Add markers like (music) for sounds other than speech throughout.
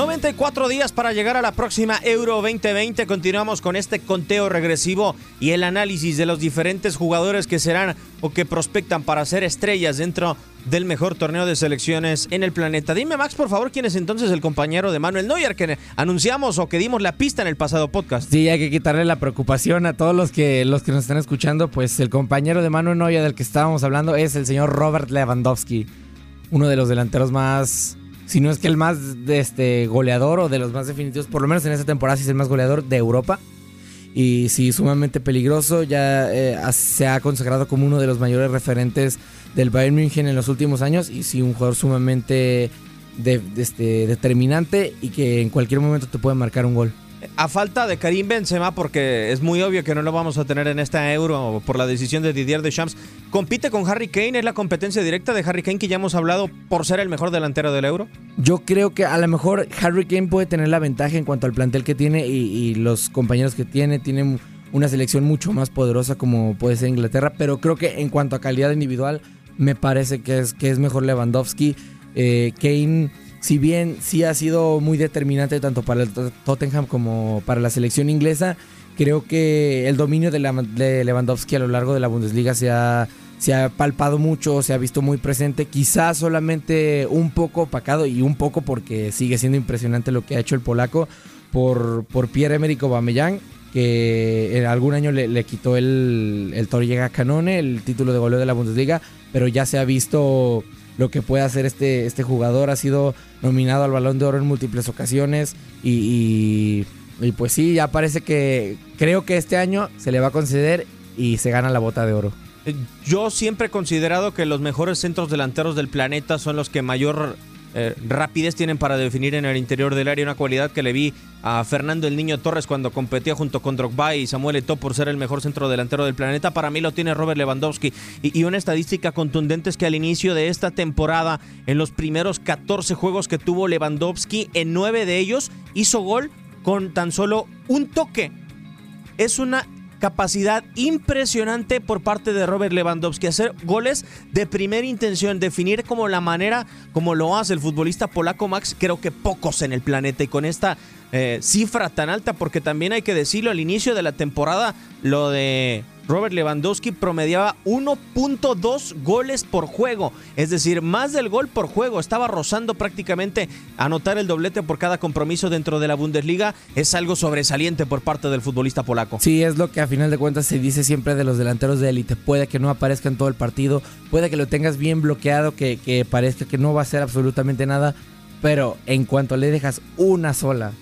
94 días para llegar a la próxima Euro 2020. Continuamos con este conteo regresivo y el análisis de los diferentes jugadores que serán o que prospectan para ser estrellas dentro del mejor torneo de selecciones en el planeta. Dime, Max, por favor, quién es entonces el compañero de Manuel Neuer que anunciamos o que dimos la pista en el pasado podcast. Sí, hay que quitarle la preocupación a todos los que, los que nos están escuchando. Pues el compañero de Manuel Neuer del que estábamos hablando es el señor Robert Lewandowski, uno de los delanteros más si no es que el más este, goleador o de los más definitivos, por lo menos en esta temporada sí es el más goleador de Europa. Y sí, sumamente peligroso, ya eh, se ha consagrado como uno de los mayores referentes del Bayern München en los últimos años. Y sí un jugador sumamente este, determinante y que en cualquier momento te puede marcar un gol. A falta de Karim Benzema, porque es muy obvio que no lo vamos a tener en esta Euro por la decisión de Didier Deschamps, compite con Harry Kane, es la competencia directa de Harry Kane que ya hemos hablado por ser el mejor delantero del Euro. Yo creo que a lo mejor Harry Kane puede tener la ventaja en cuanto al plantel que tiene y, los compañeros que tiene, tiene una selección mucho más poderosa como puede ser Inglaterra, pero creo que en cuanto a calidad individual me parece que es, que es mejor Lewandowski. Eh, Kane si bien sí ha sido muy determinante tanto para el Tottenham como para la selección inglesa, creo que el dominio de, Lewandowski a lo largo de la Bundesliga se ha, se ha palpado mucho, se ha visto muy presente, quizás solamente un poco opacado y un poco porque sigue siendo impresionante lo que ha hecho el polaco por, por Pierre-Emerick Aubameyang, que en algún año le, quitó el, el Torriega Canone, el título de goleo de la Bundesliga, pero ya se ha visto lo que puede hacer este, este jugador. Ha sido nominado al Balón de Oro en múltiples ocasiones y, y, pues sí, ya parece que creo que este año se le va a conceder y se gana la bota de oro. Eh, yo siempre he considerado que los mejores centros delanteros del planeta son los que mayor eh, rapidez tienen para definir en el interior del área, una cualidad que le vi a Fernando el Niño Torres cuando competía junto con Drogba y Samuel Eto'o por ser el mejor centro delantero del planeta. Para mí lo tiene Robert Lewandowski. Y, una estadística contundente es que al inicio de esta temporada, en los primeros 14 juegos que tuvo Lewandowski, en 9 de ellos hizo gol con tan solo un toque. Es una capacidad impresionante por parte de Robert Lewandowski, hacer goles de primera intención, definir como la manera como lo hace el futbolista polaco Max, creo que pocos en el planeta. Y con esta eh, cifra tan alta, porque también hay que decirlo, al inicio de la temporada, lo de Robert Lewandowski promediaba 1.2 goles por juego, es decir, más del gol por juego. Estaba rozando prácticamente anotar el doblete por cada compromiso dentro de la Bundesliga. Es algo sobresaliente por parte del futbolista polaco. Sí, es lo que a final de cuentas se dice siempre de los delanteros de élite. Puede que no aparezca en todo el partido, puede que lo tengas bien bloqueado, que, que parezca que no va a hacer absolutamente nada, pero en cuanto le dejas una sola,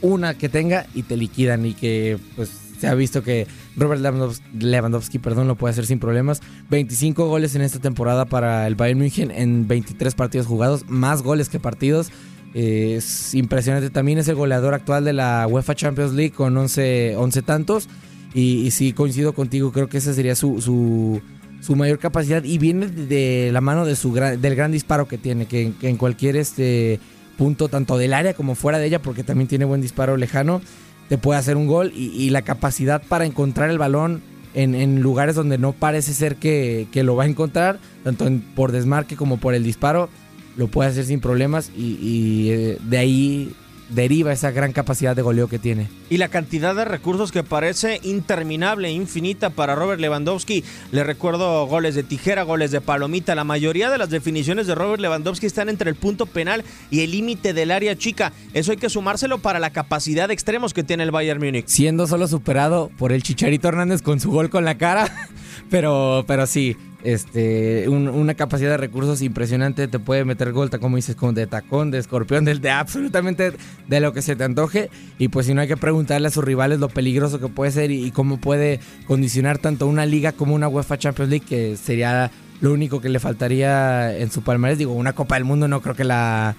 una que tenga y te liquidan y que pues se ha visto que Robert Lewandowski, perdón, lo puede hacer sin problemas. 25 goles en esta temporada para el Bayern München en 23 partidos jugados, más goles que partidos. es impresionante. También es el goleador actual de la UEFA Champions League con 11, 11 tantos. Y, sí, coincido contigo, creo que esa sería su, su, mayor capacidad. Y viene de la mano de su del gran disparo que tiene, que, en cualquier este punto, tanto del área como fuera de ella, porque también tiene buen disparo lejano te puede hacer un gol y, la capacidad para encontrar el balón en, lugares donde no parece ser que, lo va a encontrar, tanto por desmarque como por el disparo, lo puede hacer sin problemas y, eh, de ahí deriva esa gran capacidad de goleo que tiene. Y la cantidad de recursos que parece interminable, infinita para Robert Lewandowski. Le recuerdo goles de tijera, goles de palomita. La mayoría de las definiciones de Robert Lewandowski están entre el punto penal y el límite del área chica. Eso hay que sumárselo para la capacidad de extremos que tiene el Bayern Múnich. Siendo solo superado por el Chicharito Hernández con su gol con la cara. (laughs) Pero, pero sí, este, una capacidad de recursos impresionante. Te puede meter gol, como dices, con de tacón, de escorpión, de, absolutamente de lo que se te antoje. Y pues si no hay que preguntarle a sus rivales lo peligroso que puede ser y, cómo puede condicionar tanto una liga como una UEFA Champions League, que sería lo único que le faltaría en su palmarés. Digo, una Copa del Mundo no creo que la...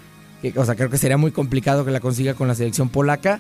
o sea, creo que sería muy complicado que la consiga con la selección polaca.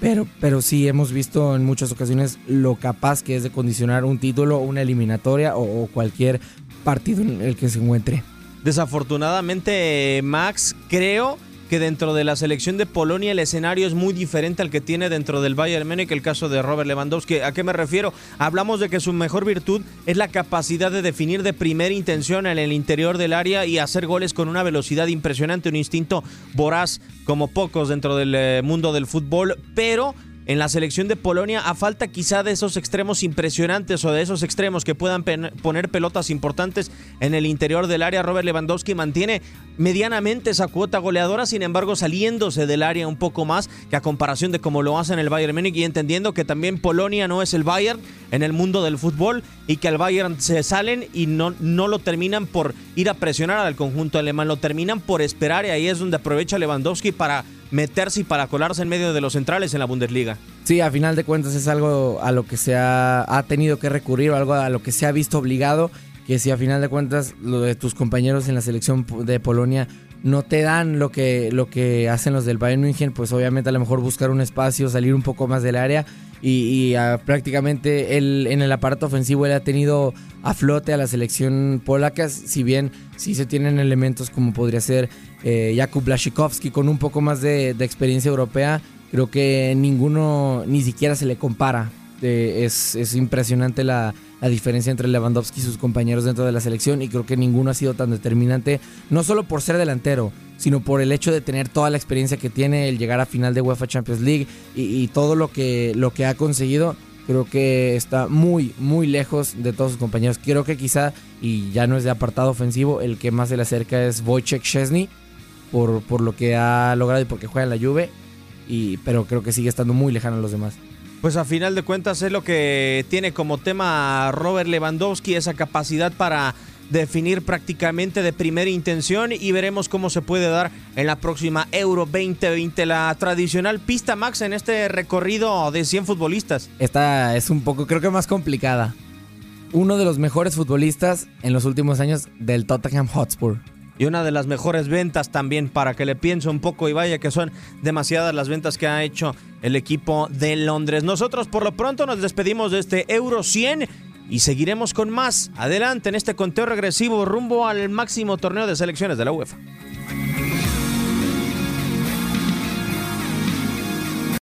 Pero, pero sí hemos visto en muchas ocasiones lo capaz que es de condicionar un título, una eliminatoria o, cualquier partido en el que se encuentre. Desafortunadamente, Max, creo que dentro de la selección de Polonia el escenario es muy diferente al que tiene dentro del Bayern Múnich el caso de Robert Lewandowski. ¿A qué me refiero? Hablamos de que su mejor virtud es la capacidad de definir de primera intención en el interior del área y hacer goles con una velocidad impresionante, un instinto voraz como pocos dentro del eh, mundo del fútbol, pero en la selección de Polonia a falta quizá de esos extremos impresionantes o de esos extremos que puedan poner pelotas importantes en el interior del área. Robert Lewandowski mantiene medianamente esa cuota goleadora, sin embargo saliéndose del área un poco más que a comparación de cómo lo hace en el Bayern Múnich y entendiendo que también Polonia no es el Bayern en el mundo del fútbol y que al Bayern se salen y no, no lo terminan por ir a presionar al conjunto alemán, lo terminan por esperar y ahí es donde aprovecha Lewandowski para meterse y para colarse en medio de los centrales en la Bundesliga. Sí, a final de cuentas es algo a lo que se ha, tenido que recurrir algo a lo que se ha visto obligado, que si a final de cuentas lo de tus compañeros en la selección de Polonia no te dan lo que, lo que hacen los del Bayern München, pues obviamente a lo mejor buscar un espacio, salir un poco más del área y, prácticamente él, en el aparato ofensivo él ha tenido a flote a la selección polaca, si bien sí se tienen elementos como podría ser eh, Jakub Blaszczykowski con un poco más de, experiencia europea, creo que ninguno ni siquiera se le compara. Es, es, impresionante la, la, diferencia entre Lewandowski y sus compañeros dentro de la selección y creo que ninguno ha sido tan determinante, no solo por ser delantero, sino por el hecho de tener toda la experiencia que tiene, el llegar a final de UEFA Champions League y, todo lo que, lo que ha conseguido creo que está muy, muy lejos de todos sus compañeros. Creo que quizá, y ya no es de apartado ofensivo, el que más se le acerca es Wojciech Chesney, por, por lo que ha logrado y porque juega en la Juve, y, pero creo que sigue estando muy lejano a los demás. Pues a final de cuentas es lo que tiene como tema Robert Lewandowski, esa capacidad para definir prácticamente de primera intención y veremos cómo se puede dar en la próxima Euro 2020, la tradicional pista Max en este recorrido de 100 futbolistas. Esta es un poco, creo que más complicada. Uno de los mejores futbolistas en los últimos años del Tottenham Hotspur. Y una de las mejores ventas también, para que le piense un poco y vaya que son demasiadas las ventas que ha hecho el equipo de Londres. Nosotros por lo pronto nos despedimos de este Euro 100 y seguiremos con más adelante en este conteo regresivo rumbo al máximo torneo de selecciones de la UEFA.